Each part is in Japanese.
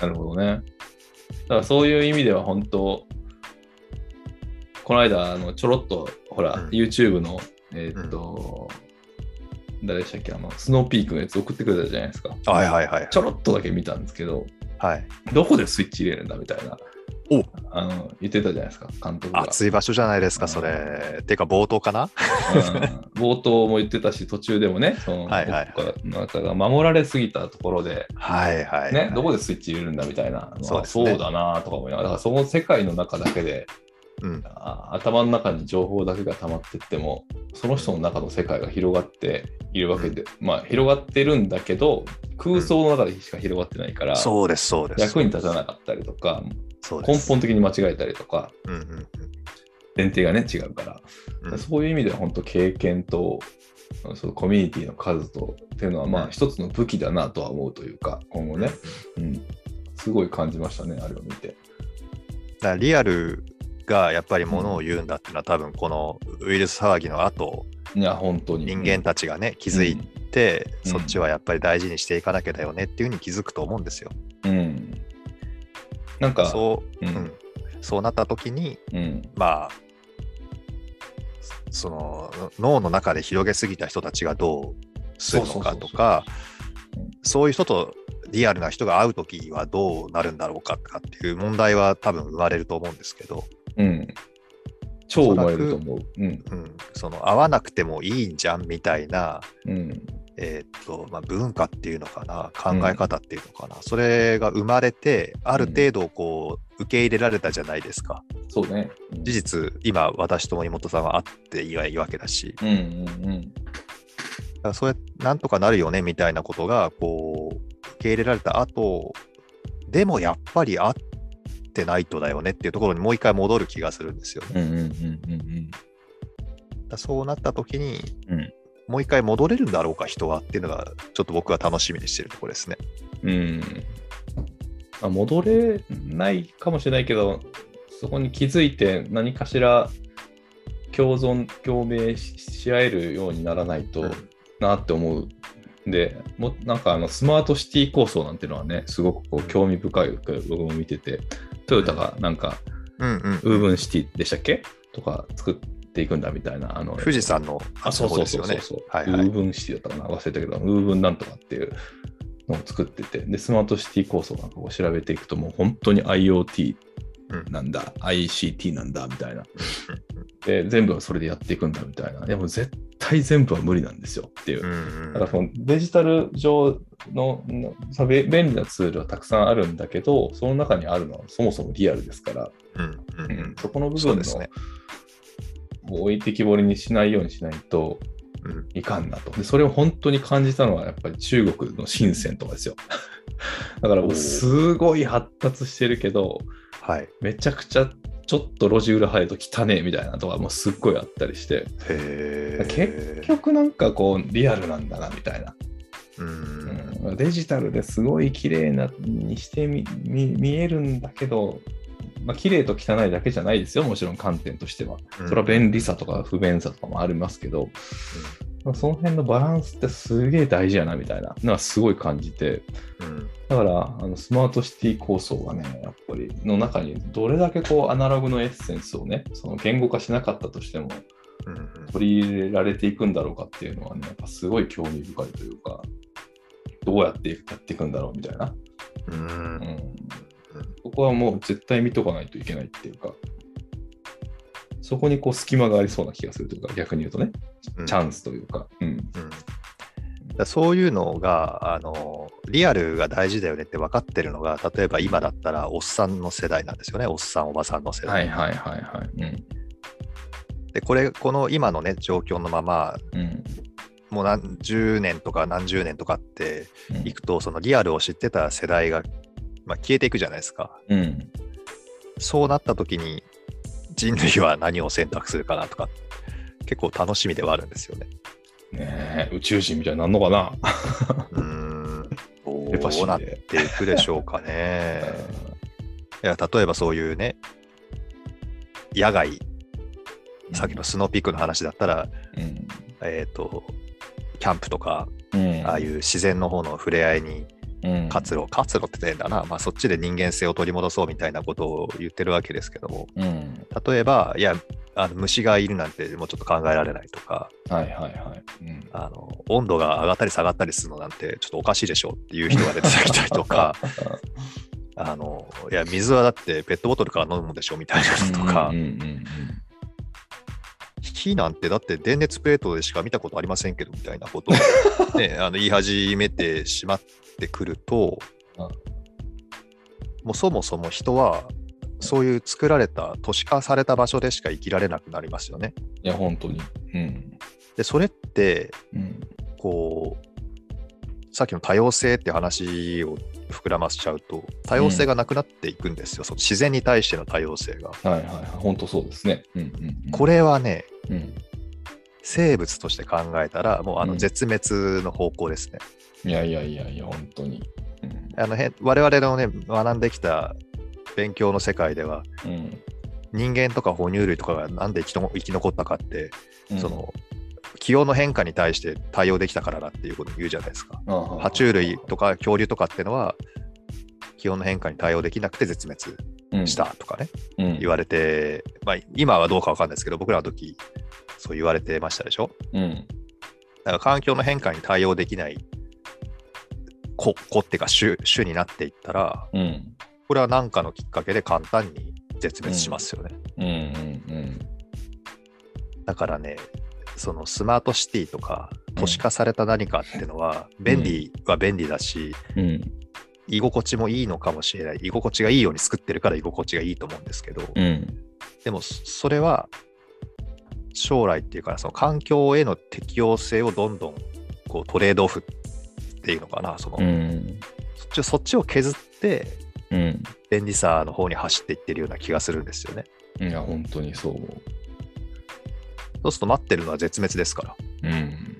なるほどね。だからそういう意味では本当、この間、あのちょろっと、ほら、うん YouTube の、えーっと、誰でしたっけ、あの、スノーピークのやつ送ってくれたじゃないですか。はいはいはい。ちょろっとだけ見たんですけど、はい。どこでスイッチ入れるんだみたいな、おあの言ってたじゃないですか、監督が。熱い場所じゃないですか、それ。てか、冒頭かな？うん冒頭も言ってたし、途中でもね、そのはいはいなんかが守られすぎたところで、はいはい。ね、どこでスイッチ入れるんだみたいな、そうそうだなとか思いながら、だからその世界の中だけで、うん。あ頭の中に情報だけが溜まってっても、その人の中の世界が広がっているわけで、まあ広がってるんだけど、空想の中でしか広がってないから、そうです、そうです。役に立たなかったりとか。根本的に間違えたりとか、うんうんうん。前提がね、違うから、うん。そういう意味では本当経験と、そのコミュニティの数とっていうのは、まあうん。一つの武器だなとは思うというか、今後ね、うん、すごい感じましたね、あれを見て。だリアルがやっぱりものを言うんだっていうのは、多分このウイルス騒ぎの後、いや、本当に。人間たちがね、気づいて、うんそっちはやっぱり大事にしていかなきゃだよねっていうふうに気づくと思うんですよ。うん。うんなんか、そう、ううんん、そうなった時に、うん、まあ、その脳の中で広げすぎた人たちがどうするのかとかそういう人とリアルな人が会う時はどうなるんだろうかとかっていう問題は多分生まれると思うんですけど、うん。超思えると思う。うん。うん、その会わなくてもいいんじゃんみたいな、うん。えーっとまあ、文化っていうのかな考え方っていうのかな、それが生まれてある程度こう受け入れられたじゃないですかそうね。うん事実今私とも妹さんは会っていないわけだしうんうんだからそうやなんとかなるよねみたいなことがこう受け入れられた後でもやっぱり会ってないとだよねっていうところにもう一回戻る気がするんですよね。うん。うんうんうんうんだからそうなった時にうん。もう一回戻れるんだろうか人はっていうのがちょっと僕は楽しみにしてるところですね。うん。うん。まあ、戻れないかもしれないけど、そこに気づいて何かしら共存、共鳴しし合えるようにならないとなって思う。で、もなんかあのスマートシティ構想なんていうのはね、すごくこう興味深いく僕も見てて、トヨタがなんか、うんうん。ウーブンシティでしたっけ？とか作っていくんだみたいな。あの富士山のあ、そうそうそうそう。そう、はいはい。ウーブンシティだったかな？忘れたけど、ウーブンなんとかっていうのを作ってて、で、スマートシティ構想なんかを調べていくと、もう本当に IoT うんなんだ、ICT なんだみたいな。で、全部はそれでやっていくんだみたいな。でも絶対全部は無理なんですよっていう。だからそのデジタル上ののさべ便利なツールはたくさんあるんだけど、その中にあるのはそもそもリアルですから、うんうんうんそこの部分のね。置いてきぼりにしないようにしないとうんいかんなと。でそれを本当に感じたのはやっぱり中国の深センとかですよ。だからすごい発達してるけど、はい。めちゃくちゃちょっと路地裏入ると汚ねえみたいなとかもすっごいあったりして、へ結局なんかこうリアルなんだなみたいな。うん。うん。デジタルですごい綺麗なにしてみみ見えるんだけど、まあ綺麗と汚いだけじゃないですよ、もちろん観点としては。それは便利さとか不便さとかもありますけど、まあその辺のバランスってすげえ大事やなみたいなのはすごい感じて、うん。だからあのスマートシティ構想がね、やっぱりの中にどれだけこうアナログのエッセンスをね、その言語化しなかったとしても取り入れられていくんだろうかっていうのはね、やっぱすごい興味深いというか、どうやってやっていくんだろうみたいな。うん。うん。ここはもう絶対見とかないといけないっていうか、そこにこう隙間がありそうな気がするというか、逆に言うとね、うんチャンスというか。うん。うんそういうのがあのリアルが大事だよねって分かってるのが例えば今だったらおっさんの世代なんですよねおっさんおばさんの世代、はいはいはいはい。うん。でこれこの今のね状況のままうん。もう何十年とか何十年とかってうんいくとそのリアルを知ってた世代が、まあ、消えていくじゃないですかうん。そうなった時に人類は何を選択するかなとか結構楽しみではあるんですよね。ねえ、宇宙人みたいになるのかな？うーん どうなっ。ていくでしょうかね。いや例えばそういうね野外さっきのスノーピークの話だったら、うん。えっ、とキャンプとかうん。ああいう自然の方の触れ合いにうん活路、活路って言うんだな、まあ、そっちで人間性を取り戻そうみたいなことを言ってるわけですけども、うん。例えば、いや、あの虫がいるなんてもうちょっと考えられないとか、はいはいはい。うん、あの温度が上がったり下がったりするのなんてちょっとおかしいでしょっていう人が出てきたりとか、あのいや、水はだってペットボトルから飲むでしょみたいなのとか。うん、うんうん火なんてだって電熱プレートでしか見たことありませんけどみたいなことを、ね、あの言い始めてしまってくるとあ、もうそもそも人はそういう作られた都市化された場所でしか生きられなくなりますよね。いや、本当に。うん。で、それって、うん。こう、さっきの多様性って話を膨らませちゃうと、多様性がなくなっていくんですよ、その自然に対しての多様性が。はいはいはい。本当そうですね。うんうんうん、これはね、うん。生物として考えたら、もうあのうん絶滅の方向ですね。いやいやいやいや、本当に。うんあのへ我々のね、学んできた勉強の世界では、うん。人間とか哺乳類とかがなんで生きと生き残ったかって、うん。その気温の変化に対して対応できたからだっていうことを言うじゃないですか。爬虫類とか恐竜とかってのは気温の変化に対応できなくて絶滅したとかね、うん。言われて、まあ、今はどうかわかんないですけど僕らの時そう言われてましたでしょ？うん。だから環境の変化に対応できない子子っていうか種種になっていったらうんこれは何かのきっかけで簡単に絶滅しますよね、うんうんだからねそのスマートシティとか都市化された何かっていうのは便利は便利だし、うん。うん居心地もいいのかもしれない。居心地がいいように作ってるから居心地がいいと思うんですけど、うん。でもそそれは将来っていうかその環境への適応性をどんどんこうトレードオフっていうのかなその、うん。そっちそっちを削ってうん。便利さの方に走っていってるような気がするんですよね。いや本当にそう。思そうすると待ってるのは絶滅ですから。ううん。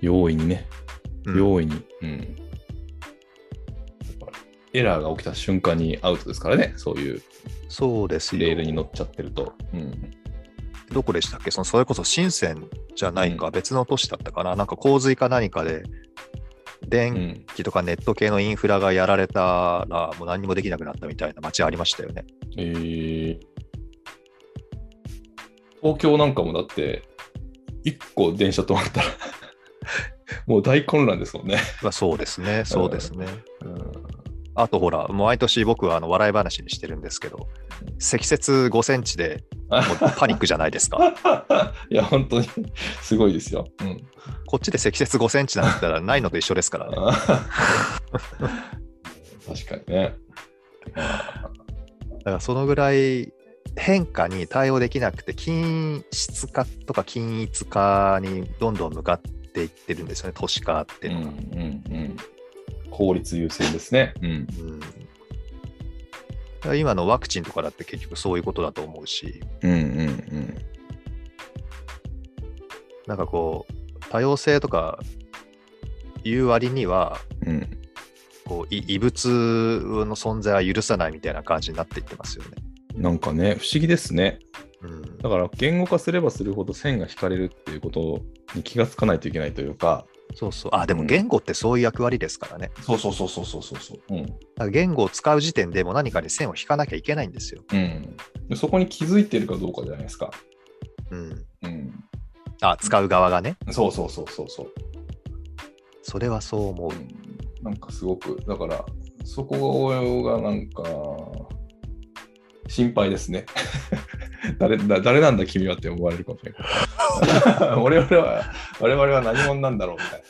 容易にね。うん容易に。うん。だからエラーが起きた瞬間にアウトですからね。そういう。そうですよ。レールに乗っちゃってると。うん。どこでしたっけ？そのそれこそ深センじゃないか、別の都市だったかな？なんか洪水か何かでう電ん気とかネット系のインフラがやられたらもう何にもできなくなったみたいな街ありましたよね。えー東京なんかもだって、1個電車止まったら、もう大混乱ですもんね。まあそうですね、そうですね。うんあとほら、もう毎年僕はあの笑い話にしてるんですけど、積雪5センチでパニックじゃないですか。いや、本当にすごいですよ。うん、こっちで積雪5センチなんたらないのと一緒ですからね。確かにね。だからそのぐらい変化に対応できなくて、均質化とか均一化にどんどん向かっていってるんですよね、都市化ってうんういうのが。んうん、効率優先ですね。うんうん今のワクチンとかだって結局そういうことだと思うし、うんうんなんかこう、多様性とかいう割には、うんうんこうい異物の存在は許さないみたいな感じになっていってますよね。なんかね、不思議ですね。うんだから言語化すればするほど線が引かれるっていうことに気がつかないといけないというか。そうそう。あ、でも言語ってそういう役割ですからね。そうそうそうそうそうそうそう。うん。だから言語を使う時点でもう何かに線を引かなきゃいけないんですよ。うん、でそこに気づいてるかどうかじゃないですか。うん。うん。あ、使う側がね。そうそうそうそうそう。それはそう思う。なんかすごく、だから、そこがなんか、心配ですね。誰だ誰なんだ君はって思われるかもしれない。我々は、我々は何者なんだろうみたい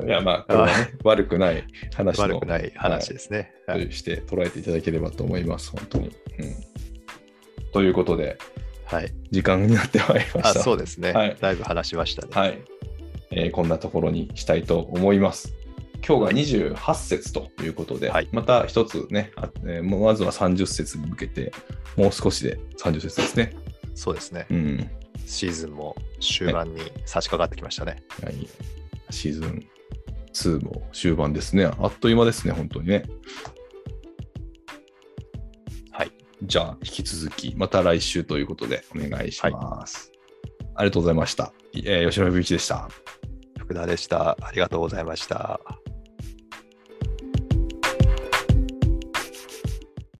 な。いや、まあ、これはね、悪くない話の悪くない話ですね。はいとして捉えていただければと思います、本当に。うん、ということで、はい。時間になってまいりまあ、した。そうですね。はいだいぶ話しましたね。はい、えーこんなところにしたいと思います。今日が28節ということで、はいまた一つね、あえーもうまずは30節に向けて、もう少しで30節ですね。そうですね。うん。シーズンも終盤に差し掛かってきましたね。はい、シーズン2も終盤ですね。あっという間ですね、本当にね。はい。じゃあ、引き続き、また来週ということでお願いします。ありがとうございました。えー吉野美一でした。福田でした。ありがとうございました。